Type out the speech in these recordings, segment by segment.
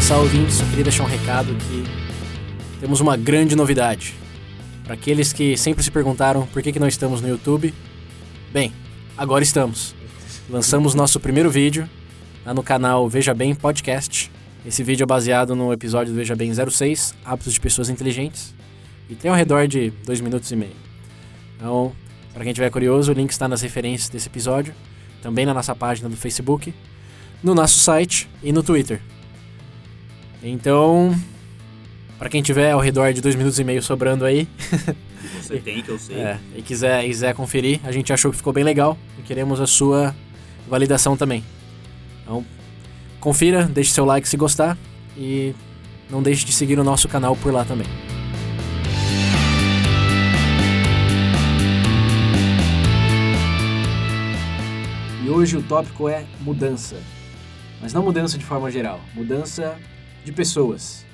começar, ouvindo, só queria deixar um recado que temos uma grande novidade. Para aqueles que sempre se perguntaram por que, que não estamos no YouTube, bem, agora estamos. Lançamos nosso primeiro vídeo lá no canal Veja Bem Podcast. Esse vídeo é baseado no episódio do Veja Bem 06, Hábitos de Pessoas Inteligentes, e tem ao redor de dois minutos e meio. Então, para quem tiver curioso, o link está nas referências desse episódio, também na nossa página do Facebook, no nosso site e no Twitter. Então, para quem tiver ao redor de dois minutos e meio sobrando aí, Você tem, que eu sei. é, e quiser, quiser conferir, a gente achou que ficou bem legal e queremos a sua validação também. Então, confira, deixe seu like se gostar e não deixe de seguir o nosso canal por lá também. E hoje o tópico é mudança. Mas não mudança de forma geral, mudança de pessoas.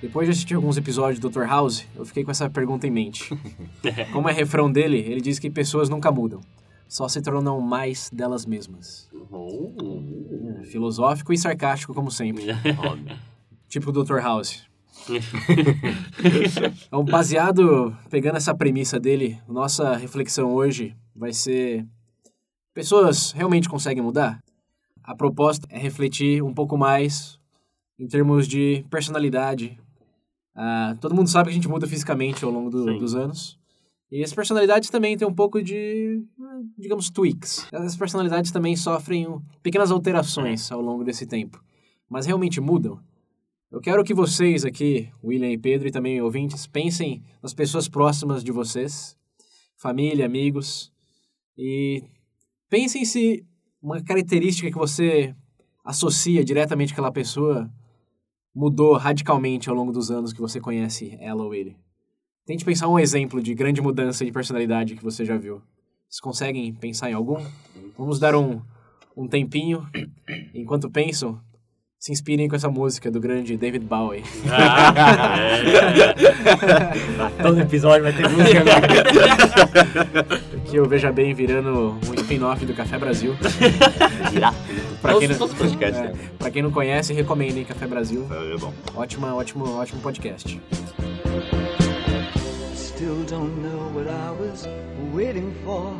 Depois de assistir alguns episódios do Dr. House, eu fiquei com essa pergunta em mente. Como é refrão dele, ele diz que pessoas nunca mudam, só se tornam mais delas mesmas. Oh. Filosófico e sarcástico, como sempre. Tipo o Dr. House. Então, baseado, pegando essa premissa dele, nossa reflexão hoje vai ser: pessoas realmente conseguem mudar? A proposta é refletir um pouco mais em termos de personalidade. Ah, todo mundo sabe que a gente muda fisicamente ao longo do- dos anos. E as personalidades também têm um pouco de, ah, digamos, tweaks. As personalidades também sofrem pequenas alterações ao longo desse tempo. Mas realmente mudam? Eu quero que vocês aqui, William e Pedro, e também ouvintes, pensem nas pessoas próximas de vocês, família, amigos, e pensem se uma característica que você associa diretamente àquela pessoa mudou radicalmente ao longo dos anos que você conhece ela ou ele. Tente pensar um exemplo de grande mudança de personalidade que você já viu. Vocês conseguem pensar em algum? Vamos dar um, um tempinho. Enquanto pensam, se inspirem com essa música do grande David Bowie. Ah, é. Todo episódio vai ter música agora. Eu veja bem virando um spin-off do Café Brasil. Pra quem, não, podcasts, é, né? pra quem não conhece, recomendem Café Brasil. É bom. Ótima, ótimo, ótimo podcast. Still don't know what I was waiting for.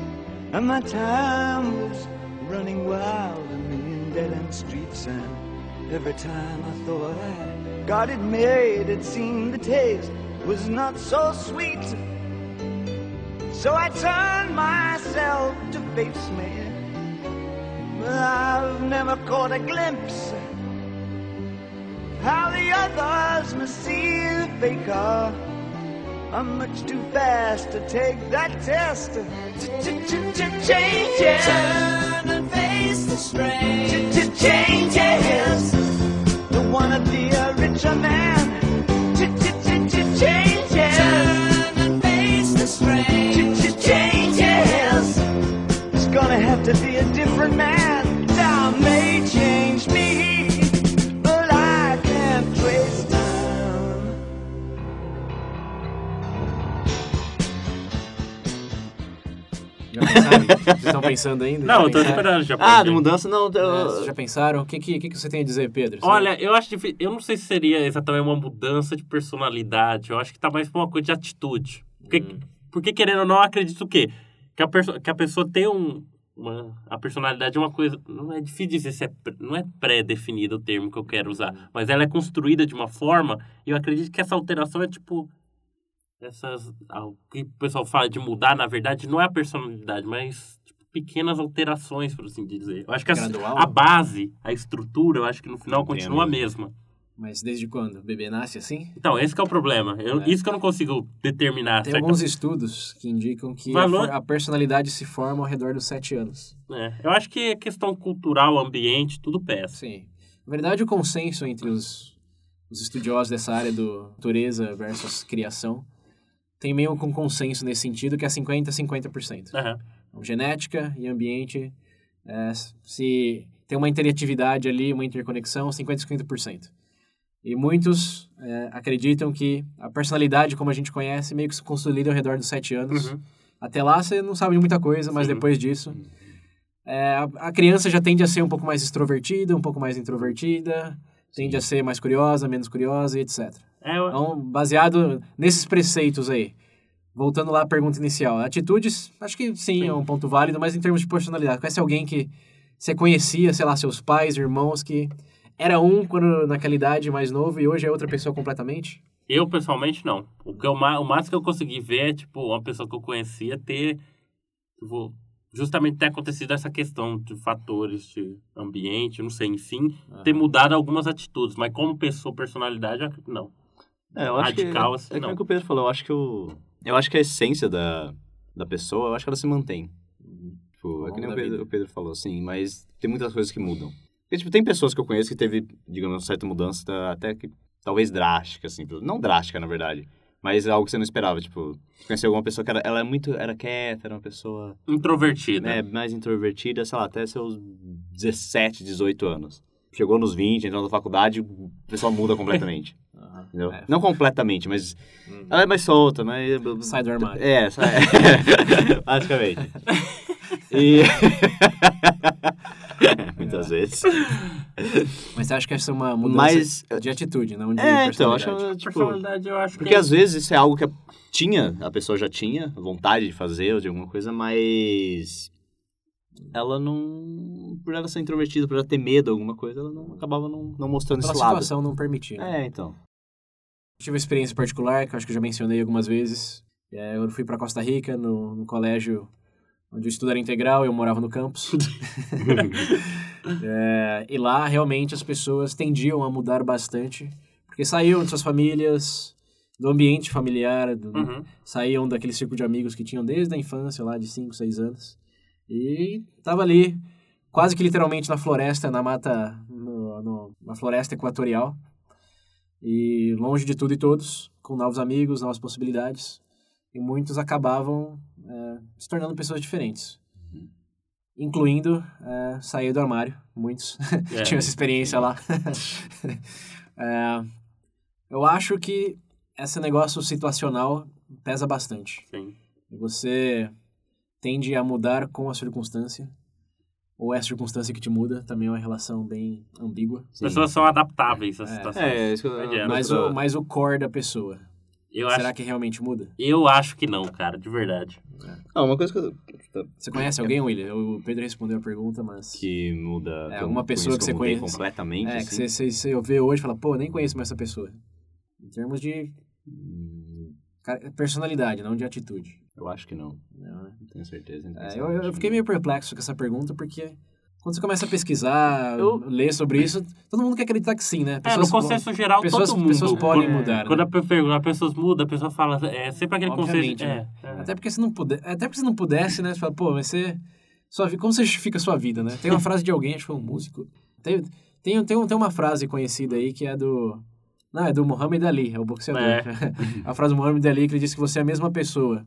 And my time was running wild a million dead end streets. And every time I thought I got it made, it seemed the taste was not so sweet. So I turned myself to face me. But I've never caught a glimpse how the others must see the faker. I'm much too fast to take that test. Changes. Turn and face the strain. Changes. Don't wanna be a richer man. Different man. Time may change me, but I can't trace time. Já pensaram? Vocês estão pensando ainda? Não, eu tô pensaram? esperando já. Ah, de mudança não. É, vocês Eu... já pensaram? O que, que, que que você tem a dizer, Pedro? Você- Olha, eu acho difícil. Eu não sei se seria exatamente uma mudança de personalidade. Eu acho que tá mais pra uma coisa de atitude. Porque, porque querendo ou não, eu acredito o quê? Que a, perso- que a pessoa tem um. Uma, a personalidade é uma coisa. Não é difícil dizer se é. Não é pré-definido o termo que eu quero usar. Mas ela é construída de uma forma. E eu acredito que essa alteração é tipo. Essas. ah, O que o pessoal fala de mudar, na verdade, não é a personalidade, mas. tipo, Pequenas alterações, por assim dizer. Eu acho que a, a base, a estrutura, eu acho que no final Entendo. continua a mesma. Mas desde quando? O bebê nasce assim? Então, esse é o problema. Eu- É. Isso que eu não consigo determinar. Tem certo? alguns estudos que indicam que a, Valor- a personalidade se forma ao redor dos sete anos. É, eu acho que é questão cultural, ambiente, tudo peça. Sim. Na verdade, o consenso entre os, os estudiosos dessa área do natureza versus criação tem meio que um consenso nesse sentido que é 50 50%. Aham. Então, genética e ambiente, é, se tem uma interatividade ali, uma interconexão, 50 50%. E muitos é, acreditam que a personalidade, como a gente conhece, meio que se consolida ao redor dos sete anos. Uhum. Até lá você não sabe de muita coisa, mas Sim. depois disso... é, a, criança já tende a ser um pouco mais extrovertida, um pouco mais introvertida, tende a ser mais curiosa, menos curiosa e etc. É, eu- Então, baseado nesses preceitos aí, voltando lá à pergunta inicial, atitudes, acho que sim, é um ponto válido, mas em termos de personalidade, conhece alguém que você conhecia, sei lá, seus pais, irmãos, que era um quando naquela idade mais novo e hoje é outra pessoa completamente? Eu, pessoalmente, não. O, que eu, o máximo que eu consegui ver é, tipo, uma pessoa que eu conhecia ter, tipo, justamente ter acontecido essa questão de fatores de ambiente, não sei, enfim, ter mudado algumas atitudes. Mas como pessoa, personalidade, eu acredito que não. É, eu acho Radical, que, assim, é não. como que o Pedro falou, eu acho que o... Eu acho que a essência da, da pessoa, eu acho que ela se mantém. Tipo, é que nem o Pedro, o Pedro falou, sim, mas tem muitas coisas que mudam. Porque, tipo, tem pessoas que eu conheço que teve, digamos, uma certa mudança, da- até que talvez drástica, assim. Não drástica, na verdade, mas é algo que você não esperava. Tipo, conhecer alguma pessoa que era, ela é muito, era quieta, era uma pessoa Introvertida. né, mais introvertida, sei lá, até seus 17, 18 anos. Chegou nos 20, entrou na faculdade, o pessoal muda completamente. entendeu? É. Não completamente, mas ela é mais solta, mas... Sai do armário. É, sai... basicamente. E... Muitas vezes. Mas você acha que essa é uma mudança Mas... de atitude, não de É, então, eu personalidade? acho, tipo... Personalidade, eu acho Porque que... às vezes isso é algo que a- tinha, a pessoa já tinha vontade de fazer ou de alguma coisa, mas ela não. Por ela ser introvertida, por ela ter medo de alguma coisa, ela não acabava não, não mostrando Pela esse lado. situação não permitia. É, então. Tive uma experiência particular, que eu acho que eu já mencionei algumas vezes. É, eu fui para Costa Rica, no, no colégio onde o estudo era integral, eu morava no campus. É, e lá, realmente, as pessoas tendiam a mudar bastante, porque saíam de suas famílias, do ambiente familiar, do- Uhum. saíam daquele círculo de amigos que tinham desde a infância, lá de 5, 6 anos. E tava ali, quase que literalmente na floresta, na mata, no, no- na floresta equatorial. E longe de tudo e todos, com novos amigos, novas possibilidades. E muitos acabavam é, se tornando pessoas diferentes. Incluindo é, sair do armário. Muitos É. tinham essa experiência lá. É, eu acho que esse negócio situacional pesa bastante. Sim. Você tende a mudar com a circunstância, ou é a circunstância que te muda, também é uma relação bem ambígua. As pessoas são adaptáveis às É. situações. É, isso que eu. Mas o, mas o core da pessoa, Eu, será acho, que realmente muda? eu acho que não, cara, de verdade. Ah, uma coisa que, eu- Você conhece alguém, William? O Pedro respondeu a pergunta, mas... que muda. É, que alguma pessoa conheço que você conhece. completamente. É, que assim. você, você, você vê hoje e fala, pô, nem conheço mais essa pessoa. Em termos de Hum, personalidade, não de atitude. Eu acho que não. Não, né? Não tenho certeza. então, É, assim, eu, eu que fiquei não. meio perplexo com essa pergunta, porque quando você começa a pesquisar, Eu- ler sobre isso, todo mundo quer acreditar que sim, né? É, no consenso geral, pessoas- todo mundo... pessoas podem quando- mudar, né? Quando a pe- pergunta, as pessoas mudam, a pessoa fala... É sempre aquele Obviamente, consenso... né? É, é. Até porque se não puder, até porque se não pudesse, né? Você fala, pô, mas você. Sua, como você justifica a sua vida, né? Tem uma frase de alguém, acho que foi um músico. Tem, tem, tem, tem uma frase conhecida aí que é do. Não, é do Muhammad Ali, é o boxeador. É. a frase do Muhammad Ali que ele diz que você é a mesma pessoa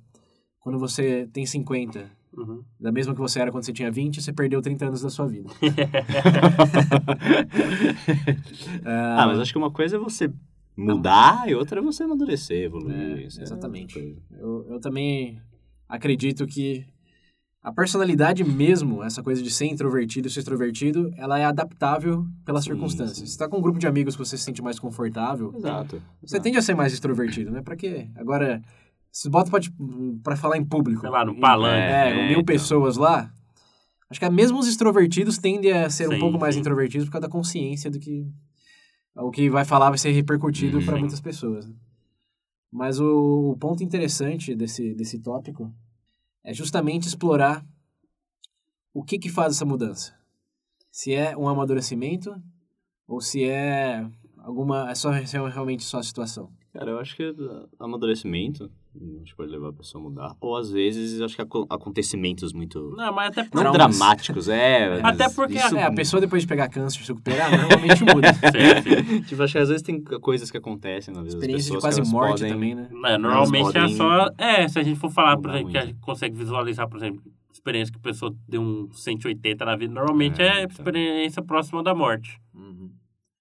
quando você tem 50. Uhum. Da mesma que você era quando você tinha 20, você perdeu 30 anos da sua vida. Ah, mas acho que uma coisa é você mudar e outra é você amadurecer, evoluir. É, isso é exatamente. coisa. Eu, eu também acredito que a personalidade mesmo, essa coisa de ser introvertido e ser extrovertido, ela é adaptável pelas Sim, circunstâncias. sim. Você tá com um grupo de amigos que você se sente mais confortável, Exato. você tende a ser mais extrovertido, né? Pra quê? Agora, se bota pra, te- pra falar em público. Sei lá, no palanque. É, É, com mil então. pessoas lá. Acho que mesmo os extrovertidos tendem a ser um Sim, pouco mais sim. introvertidos por causa da consciência do que o que vai falar vai ser repercutido Uhum. para muitas pessoas. né? Mas o, o ponto interessante desse, desse tópico é justamente explorar o que que faz essa mudança. Se é um amadurecimento ou se é alguma é só é realmente só a situação. Cara, eu acho que amadurecimento acho que pode levar a pessoa a mudar. Ou às vezes, acho que aco- acontecimentos muito. Não, mas até por... Não dramáticos, é. Até porque isso- É, a pessoa depois de pegar câncer e se recuperar, normalmente muda. Sim, sim. Tipo, acho que às vezes tem coisas que acontecem na vida Experiência de pessoas. quase que elas morte podem- também, né? É, normalmente é só. É, se a gente for falar, por exemplo, que a muito. gente consegue visualizar, por exemplo, experiência que a pessoa deu um 180 na vida, normalmente É, é, então. experiência próxima da morte.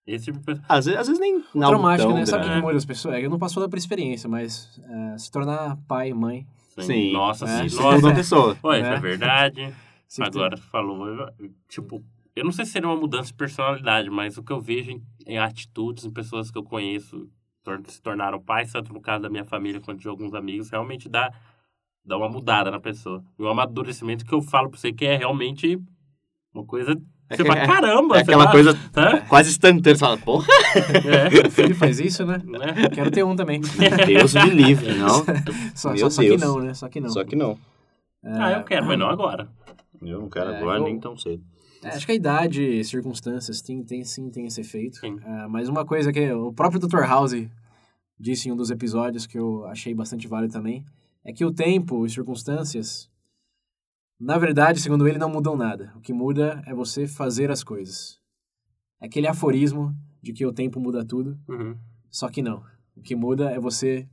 Esse tipo de pessoa. Às vezes, às vezes nem. não Traumático, né? Sabe o que grande. as pessoas? É que eu não passo toda por experiência, mas é, se tornar pai, mãe. Sim. Nossa, É, sim. Isso Nossa. muda a pessoa. Pô, isso É. é verdade. Se Agora, falou. eu- Tipo, eu não sei se seria uma mudança de personalidade, mas o que eu vejo em, em atitudes, em pessoas que eu conheço, tor- se tornaram pais, tanto no caso da minha família quanto de alguns amigos, realmente dá, dá uma mudada na pessoa. E um amadurecimento que eu falo pra você que é realmente uma coisa. É você que- fala, caramba! É aquela lá, coisa hã? quase instantânea. Você fala, porra, É, O filho faz isso, né? né? Quero ter um também. Deus me livre, não? Só, Meu só, só que não, né? Só que não. Só que não. Ah, eu quero, mas não agora. Eu não quero É, agora eu- nem tão cedo. É, acho que a idade e circunstâncias tem, tem, sim tem esse efeito. Sim. É, mas uma coisa que o próprio Dr. House disse em um dos episódios que eu achei bastante válido também, é que o tempo e circunstâncias, na verdade, segundo ele, não mudam nada. O que muda é você fazer as coisas. É aquele aforismo de que o tempo muda tudo, Uhum. só que não. O que muda é você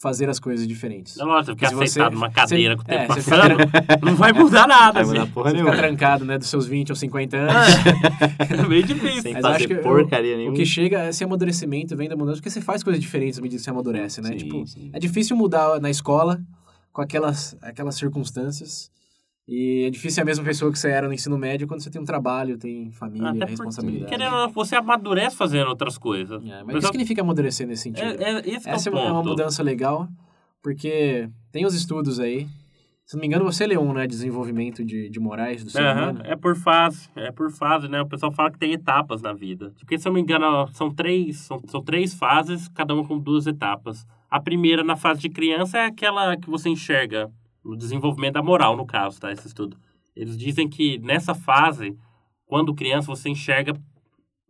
fazer as coisas diferentes. É lógico, ficar Se você- sentado numa cadeira com o você- tempo é, você passando, não vai mudar nada. Vai Assim. mudar porra Você nenhuma. ficar trancado, né, dos seus 20 aos 50 anos. É meio difícil. Sem Mas eu acho fazer que eu- porcaria O nenhuma. que chega, esse amadurecimento vem da mudança, porque você faz coisas diferentes à medida que você amadurece, né? Sim, tipo, sim. é difícil mudar na escola com aquelas, aquelas circunstâncias. E é difícil ser a mesma pessoa que você era no ensino médio quando você tem um trabalho, tem família, Até porque, responsabilidade. querendo ou não, você amadurece fazendo outras coisas. É, mas o que significa amadurecer nesse sentido? É, é, que Essa é é uma ponto. mudança legal, porque tem os estudos aí. Se não me engano, você leu um, né? Desenvolvimento de, de morais do ser humano. é por fase, é por fase, né? O pessoal fala que tem etapas na vida. Porque, se eu não me engano, são três, são, são três fases, cada uma com duas etapas. A primeira, na fase de criança, é aquela que você enxerga no desenvolvimento da moral, no caso, tá? Esse estudo. Eles dizem que nessa fase, quando criança, você enxerga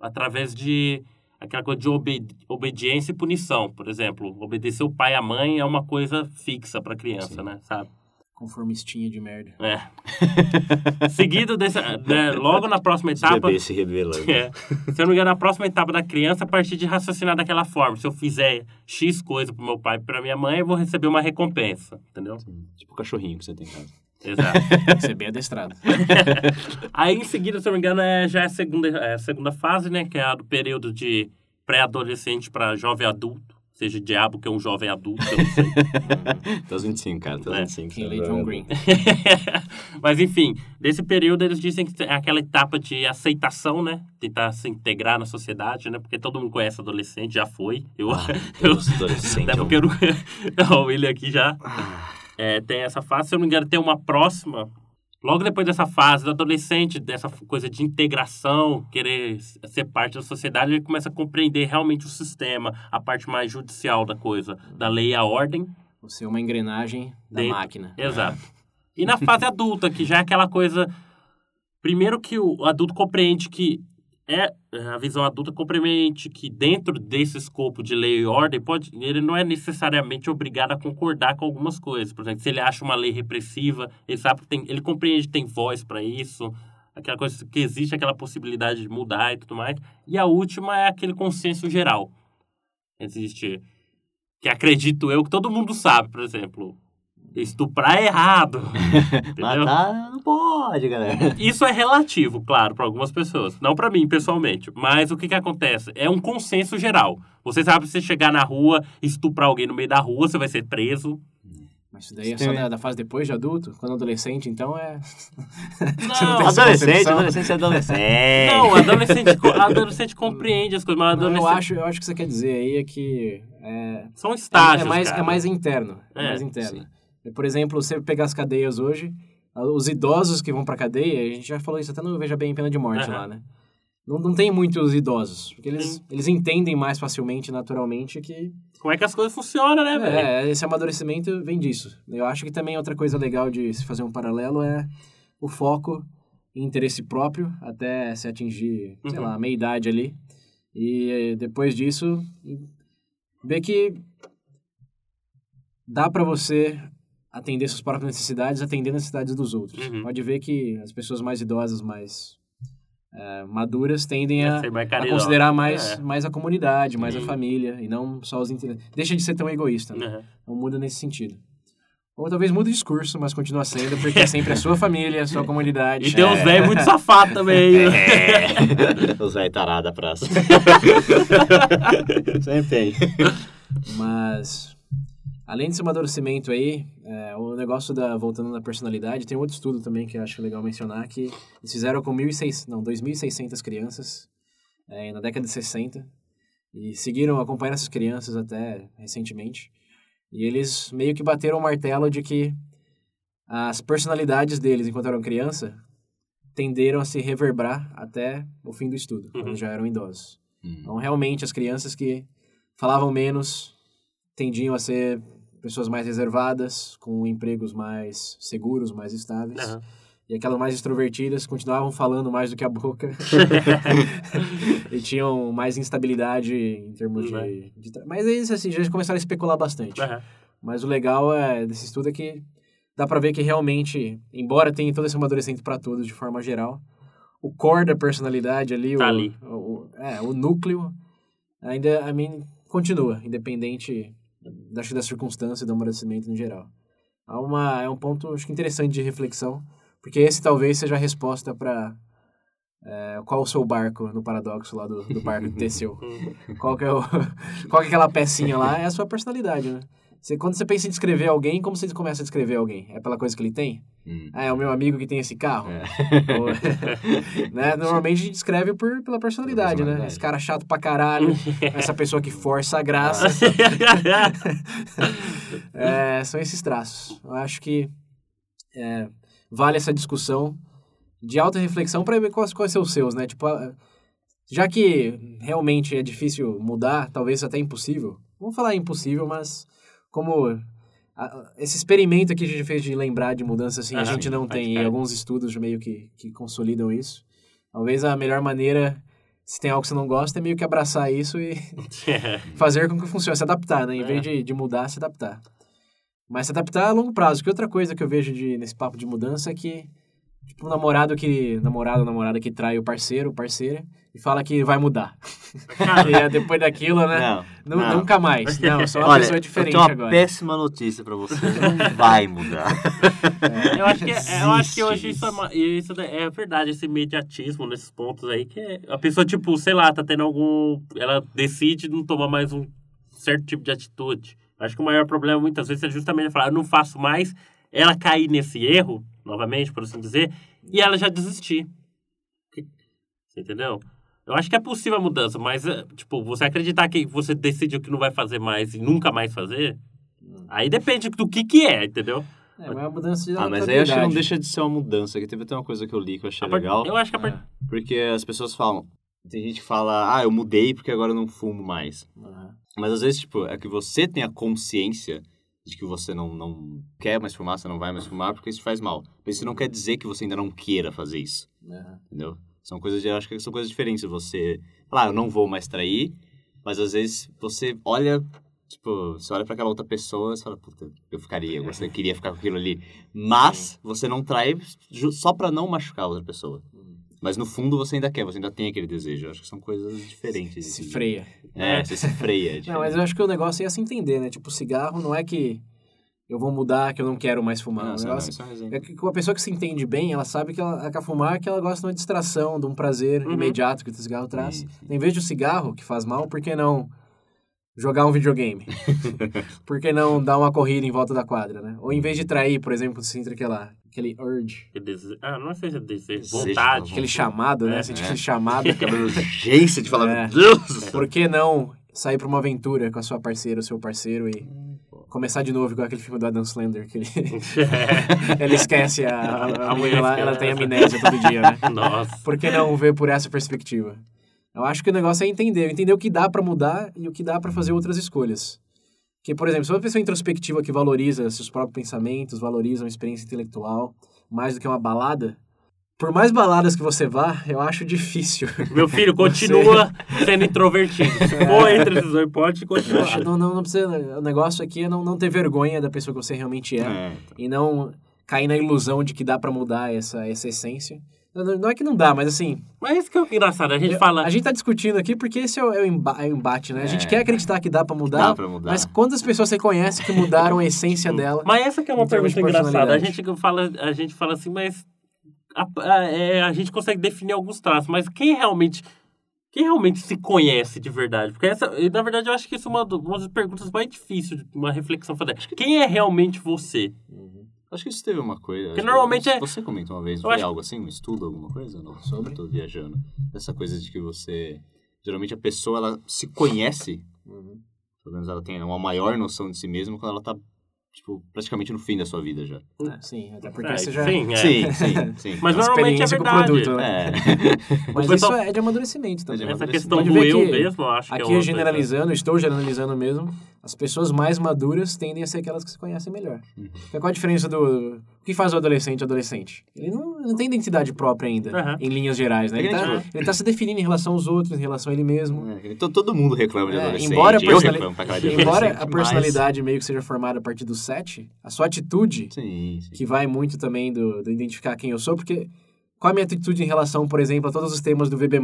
através de aquela coisa de obe- obediência e punição. Por exemplo, obedecer o pai e a mãe é uma coisa fixa para criança, né? Sabe? Conformistinha de merda. É. Seguido desse, né, logo na próxima etapa. bebês se revelando. É, se eu não me engano, na próxima etapa da criança, a partir de raciocinar daquela forma. Se eu fizer X coisa pro meu pai e pra minha mãe, eu vou receber uma recompensa. Entendeu? Tipo o cachorrinho que você tem em casa. Exato. Tem que ser bem adestrado. Aí em seguida, se eu não me engano, é, já é a segunda, é a segunda fase, né? Que é a do período de pré-adolescente pra jovem adulto. Seja diabo, que é um jovem adulto, eu não sei. Até os 25, cara. Até os É, 25. Quem você lê John Green. Mas enfim, nesse período eles dizem que é aquela etapa de aceitação, né? Tentar se integrar na sociedade, né? Porque todo mundo conhece adolescente, já foi. Eu, Ah, eu, adolescente. até é porque eu não... O William aqui já é, tem essa fase. Se eu não me engano, tem uma próxima. Logo depois dessa fase do adolescente, dessa coisa de integração, querer ser parte da sociedade, ele começa a compreender realmente o sistema, a parte mais judicial da coisa, da lei e a ordem. Você é uma engrenagem da Dentro. máquina. Exato. E na fase adulta, que já é aquela coisa. Primeiro que o adulto compreende que é a visão adulta compreende que dentro desse escopo de lei e ordem pode ele não é necessariamente obrigado a concordar com algumas coisas. Por exemplo se ele acha uma lei repressiva ele sabe que tem ele compreende que tem voz para isso aquela coisa que existe aquela possibilidade de mudar e tudo mais. E a última é aquele consenso geral. Existe que acredito eu que todo mundo sabe por exemplo estuprar é errado? Matar não pode, galera. Isso é relativo, claro, para algumas pessoas. Não para mim, pessoalmente. Mas o que que acontece? É um consenso geral. Você sabe se você chegar na rua, estuprar alguém no meio da rua, você vai ser preso. Mas isso daí é Tem- só da, da fase depois de adulto? Quando adolescente, então é... Não, essa Adolescente, adolescente é adolescente. não adolescente, adolescente compreende as coisas, mas Não, adolescente eu, acho, eu acho que você quer dizer aí é que... É, são é, estágios, é mais, cara. é mais interno. É, É, mais interno. sim. Por exemplo, você pegar as cadeias hoje, os idosos que vão pra cadeia, a gente já falou isso até no Veja Bem Pena de Morte Aham. lá, né? Não, não tem muitos idosos, porque eles, Sim. eles entendem mais facilmente, naturalmente, que Como é que as coisas funcionam, né, velho? É, esse amadurecimento vem disso. Eu acho que também outra coisa legal de se fazer um paralelo é o foco em interesse próprio até se atingir, sei Uhum. lá, a meia-idade ali. E eh, depois disso, ver que dá pra você atender suas próprias necessidades, atender necessidades dos outros. Uhum. Pode ver que as pessoas mais idosas, mais eh, maduras, tendem a, mais a caridosa. considerar mais, É. mais a comunidade, mais a Sim. família, e não só os interesses. Deixa de ser tão egoísta, né? Uhum. Então muda nesse sentido. Ou talvez mude o discurso, mas continua sendo, porque é sempre a sua família, a sua comunidade. E tem uns É. velhos muito safados também. É. Os velhos tarados da praça. Sempre tem. Mas, além desse amadurecimento aí, é, o negócio da, voltando na personalidade, tem outro estudo também que eu acho legal mencionar, que eles fizeram com 1.600, não, 2.600 crianças é, na década de 60 e seguiram acompanhando essas crianças até recentemente. E eles meio que bateram o martelo de que as personalidades deles, enquanto eram criança, tenderam a se reverberar até o fim do estudo, quando Uhum. já eram idosos. Hum. Então, realmente, as crianças que falavam menos tendiam a ser pessoas mais reservadas, com empregos mais seguros, mais estáveis. Aham. E aquelas mais extrovertidas continuavam falando mais do que a boca. e tinham mais instabilidade em termos de... Né? de tra- Mas eles, assim, já começaram a especular bastante. Aham. Mas o legal é, desse estudo é que dá pra ver que realmente, embora tenha todo esse amadurecimento para todos de forma geral, o core da personalidade ali, Tá o, ali. O, o- é, o núcleo, ainda, a mim, continua, independente acho que da circunstância do amadurecimento no geral. Há uma, é um ponto, acho que interessante de reflexão, porque esse talvez seja a resposta para qual o seu barco no paradoxo lá do, do barco de Teseu. Qual que é, o, qual que é aquela pecinha lá? É a sua personalidade, né? Você, quando você pensa em descrever alguém, como você começa a descrever alguém? É pela coisa que ele tem? Hum. Ah, é o meu amigo que tem esse carro? É. Ou- né? Normalmente a gente descreve por, pela personalidade, Pela né? personalidade. Esse cara chato pra caralho, essa pessoa que força a graça. É, são esses traços. Eu acho que é, vale essa discussão de alta reflexão para ver quais, quais são os seus, né? Tipo, já que realmente é difícil mudar, talvez até impossível. Vamos falar impossível, mas como ah, esse experimento que a gente fez de lembrar de mudança, assim, a Ah, gente sim, não tem, e alguns estudos meio que, que consolidam isso. Talvez a melhor maneira, se tem algo que você não gosta, é meio que abraçar isso e fazer com que funcione, se adaptar, né? Em É. vez de, de mudar, se adaptar. Mas se adaptar a longo prazo. Que outra coisa que eu vejo de, nesse papo de mudança é que, tipo, um namorado que. Namorado ou namorada que trai o parceiro, parceira, e fala que vai mudar. e é depois daquilo, né? Não, não. Nunca mais. Não, sou uma Olha, pessoa eu diferente tenho uma agora. péssima notícia pra você. Não vai mudar. Eu acho que, é- eu acho que hoje isso, é, uma- isso é verdade, esse imediatismo nesses pontos aí, que é- a pessoa, tipo, sei lá, tá tendo algum. Ela decide não tomar mais um certo tipo de atitude. Acho que o maior problema muitas vezes é justamente falar, eu não faço mais, ela cair nesse erro, novamente, por assim dizer, e ela já desistir. Você entendeu? Eu acho que é possível a mudança, mas, é, tipo, você acreditar que você decidiu que não vai fazer mais e nunca mais fazer, aí depende do que que é, entendeu? É, mas é uma mudança de Ah, mas aí eu acho que não deixa de ser uma mudança. Que teve até uma coisa que eu li que eu achei A part- legal. Eu acho que a part... Porque as pessoas falam. Tem gente que fala, ah, eu mudei porque agora eu não fumo mais. Aham. Mas às vezes, tipo, é que você tem a consciência de que você não, não quer mais fumar, você não vai mais fumar porque isso faz mal. Mas isso não quer dizer que você ainda não queira fazer isso, Aham. entendeu? São coisas, eu acho que são coisas diferentes. Você, falar, ah, eu não vou mais trair, mas às vezes você olha, tipo, você olha pra aquela outra pessoa e fala, puta, eu ficaria, você queria ficar com aquilo ali. Mas você não trai só pra não machucar a outra pessoa. Mas no fundo você ainda quer, você ainda tem aquele desejo. Eu acho que são coisas diferentes. Se assim. freia. É, você se freia. Não, mas eu acho que o negócio é se entender, né? Tipo, cigarro não é que eu vou mudar, que eu não quero mais fumar. Não, o isso não, é um é que uma pessoa que se entende bem, ela sabe que ela quer fumar, que ela gosta de uma distração, de um prazer Uhum. imediato que o cigarro traz. Sim, Em vez de o cigarro, que faz mal, por que não jogar um videogame? por que não dar uma corrida em volta da quadra, né? Ou em vez de trair, por exemplo, você entra aquela, aquele urge, Que dese- Ah, não sei se é desejo, Desejo, vontade. aquele chamado, né? É, Sente é. aquele chamado. Aquela urgência de falar, É. meu Deus. Por que não sair pra uma aventura com a sua parceira, o seu parceiro e começar de novo igual aquele filme do Adam Slender, que ele, ele esquece a, a, a A mulher, lá, ela tem amnésia todo dia, né? Nossa. Por que não ver por essa perspectiva? Eu acho que o negócio é entender, entender o que dá pra mudar e o que dá pra fazer outras escolhas. Que, por exemplo, se uma pessoa introspectiva que valoriza seus próprios pensamentos, valoriza uma experiência intelectual mais do que uma balada, Por mais baladas que você vá, eu acho difícil. Meu filho continua sendo introvertido. Se for entre esses dois, pode continuar. não, não, não precisa. O negócio aqui é não, não ter vergonha da pessoa que você realmente é. É, E não cair na ilusão de que dá pra mudar essa, essa essência. Não, não- é que não dá, mas assim. Mas isso que é o engraçado. A gente eu- fala. A gente tá discutindo aqui porque esse é o, é o emba- é o embate, né? A gente É. quer acreditar que dá pra mudar. Dá pra mudar. Mas quantas pessoas você conhece que mudaram a essência dela? Mas essa que é uma pergunta engraçada. A gente fala, a gente fala assim, mas a, a- é, a gente consegue definir alguns traços, mas quem realmente quem realmente se conhece de verdade? Porque essa, na verdade, eu acho que isso é uma, uma das perguntas mais difíceis, de uma reflexão fazer. Quem é realmente você? Acho que isso teve uma coisa. Porque que normalmente você, é- Você comentou uma vez, foi acho- algo assim, um estudo, alguma coisa? Não, Sobre? Tô viajando. Essa coisa de que você. Geralmente a pessoa ela se conhece, pelo menos ela tem uma maior noção de si mesma quando ela tá, tipo, praticamente no fim da sua vida já. É, sim, até porque É, você já. sim, é. Sim, sim, sim. Mas a normalmente é experiência com o verdade. produto, né? É. Mas isso é de amadurecimento também. É Essa questão do ver eu que mesmo, eu acho que é Aqui é generalizando, estou generalizando mesmo. As pessoas mais maduras tendem a ser aquelas que se conhecem melhor. Uhum. Qual a diferença do. O que faz o adolescente adolescente? Ele não, não tem identidade própria ainda, Aham. em linhas gerais, né? Ele É que tá, nem ele tá se definindo em relação aos outros, em relação a ele mesmo. É, então todo mundo reclama de É, adolescente. embora a eu personali- Embora a mas- personalidade meio que seja formada a partir do sete, a sua atitude, Sim, sim. que vai muito também do, do identificar quem eu sou, porque qual a minha atitude em relação, por exemplo, a todos os temas do VB+.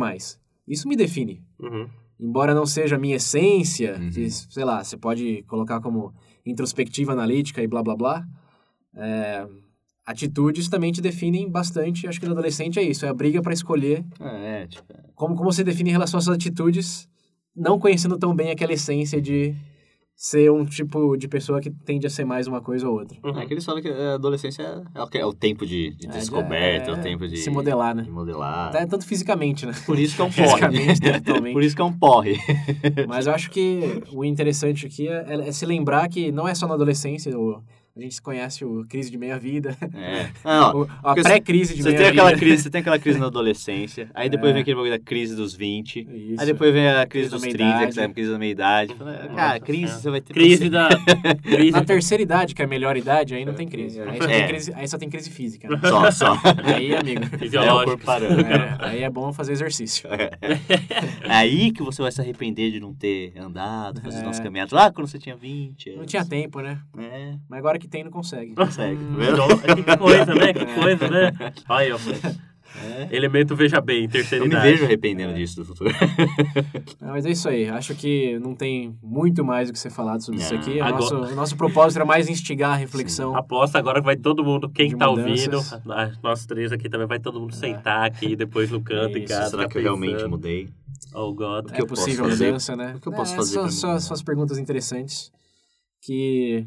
Isso me define. Uhum. Embora não seja a minha essência, Uhum. que, sei lá, você pode colocar como introspectiva analítica e blá blá blá, é, atitudes também te definem bastante. Acho que no adolescente é isso, é a briga para escolher É, tipo, como, como você define em relação às suas atitudes, não conhecendo tão bem aquela essência de ser um tipo de pessoa que tende a ser mais uma coisa ou outra. Uhum. É que eles falam que a adolescência é, é o tempo de, de É, descoberta, é, é, o tempo de se modelar, né? de modelar. Até tanto fisicamente, né? Por isso que é um porre. Por isso que é um porre. Mas eu acho que o interessante aqui é, é se lembrar que não é só na adolescência, o, a gente conhece o crise de meia-vida, É. Não, o- a pré-crise de você tem meia-vida. aquela crise, você tem aquela crise na adolescência, aí depois É. vem aquele bagulho da crise dos 20, Isso. aí depois vem a crise Crise dos 30, meia-idade. que é a crise da meia-idade. Cara, crise você vai ter... Crise da. Crise Na terceira idade, que é a melhor idade, aí não tem crise. Aí só, É. tem, crise, aí só tem crise física. né? Só, só. Aí, amigo, É o fisiológica. corpo parando. é, aí é bom fazer exercício. É aí que você vai se arrepender de não ter andado, fazer É. as nossas caminhadas lá quando você tinha 20 Não anos. tinha tempo, né? É, Mas agora que tem, não consegue. consegue, tá? Então, que coisa, né? Que coisa, né? Olha, ó. É. Elemento veja bem, terceira Eu me idade. vejo arrependendo disso do futuro. Não, mas é isso aí. Acho que não tem muito mais o que ser falado sobre isso Não. aqui. O Agora- nosso, o nosso propósito era mais instigar a reflexão. Aposto agora que vai todo mundo, quem tá mudanças. ouvindo, nós três aqui também, vai todo mundo sentar aqui depois no canto em Isso, casa. Será tá que eu realmente mudei? Oh, God. que é eu possível mudança, né? O que eu posso É, fazer só, pra só, só as perguntas interessantes que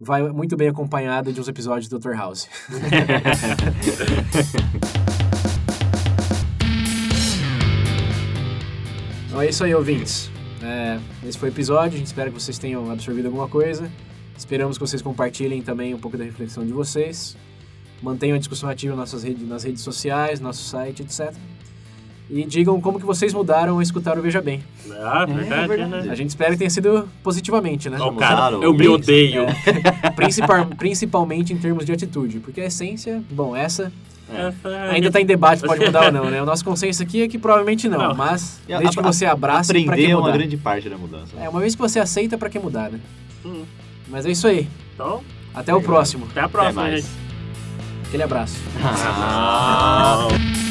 vai muito bem acompanhado de uns episódios do Dr. House. então é isso aí, ouvintes. É, esse foi o episódio, a gente espera que vocês tenham absorvido alguma coisa. Esperamos que vocês compartilhem também um pouco da reflexão de vocês. Mantenham a discussão ativa nas, nossas redes, nas redes sociais, nosso site, etc. E digam como que vocês mudaram ao escutar o Veja Bem. Ah, verdade, verdade. né? A gente espera que tenha sido positivamente, né? Ó, o cara, mudaram, eu me odeio. Principal- principalmente em termos de atitude. Porque a essência, bom, essa Essa ainda está em debate, pode mudar ou não, né? O nosso consenso aqui é que provavelmente não, Não. mas desde que você abrace, pra que Aprender é uma mudar? grande parte da mudança. É, uma vez que você aceita, pra que mudar, né? Hum. Mas é isso aí. Então, Até o próximo. até a próxima, mais. gente. Aquele abraço. Ah. Tchau.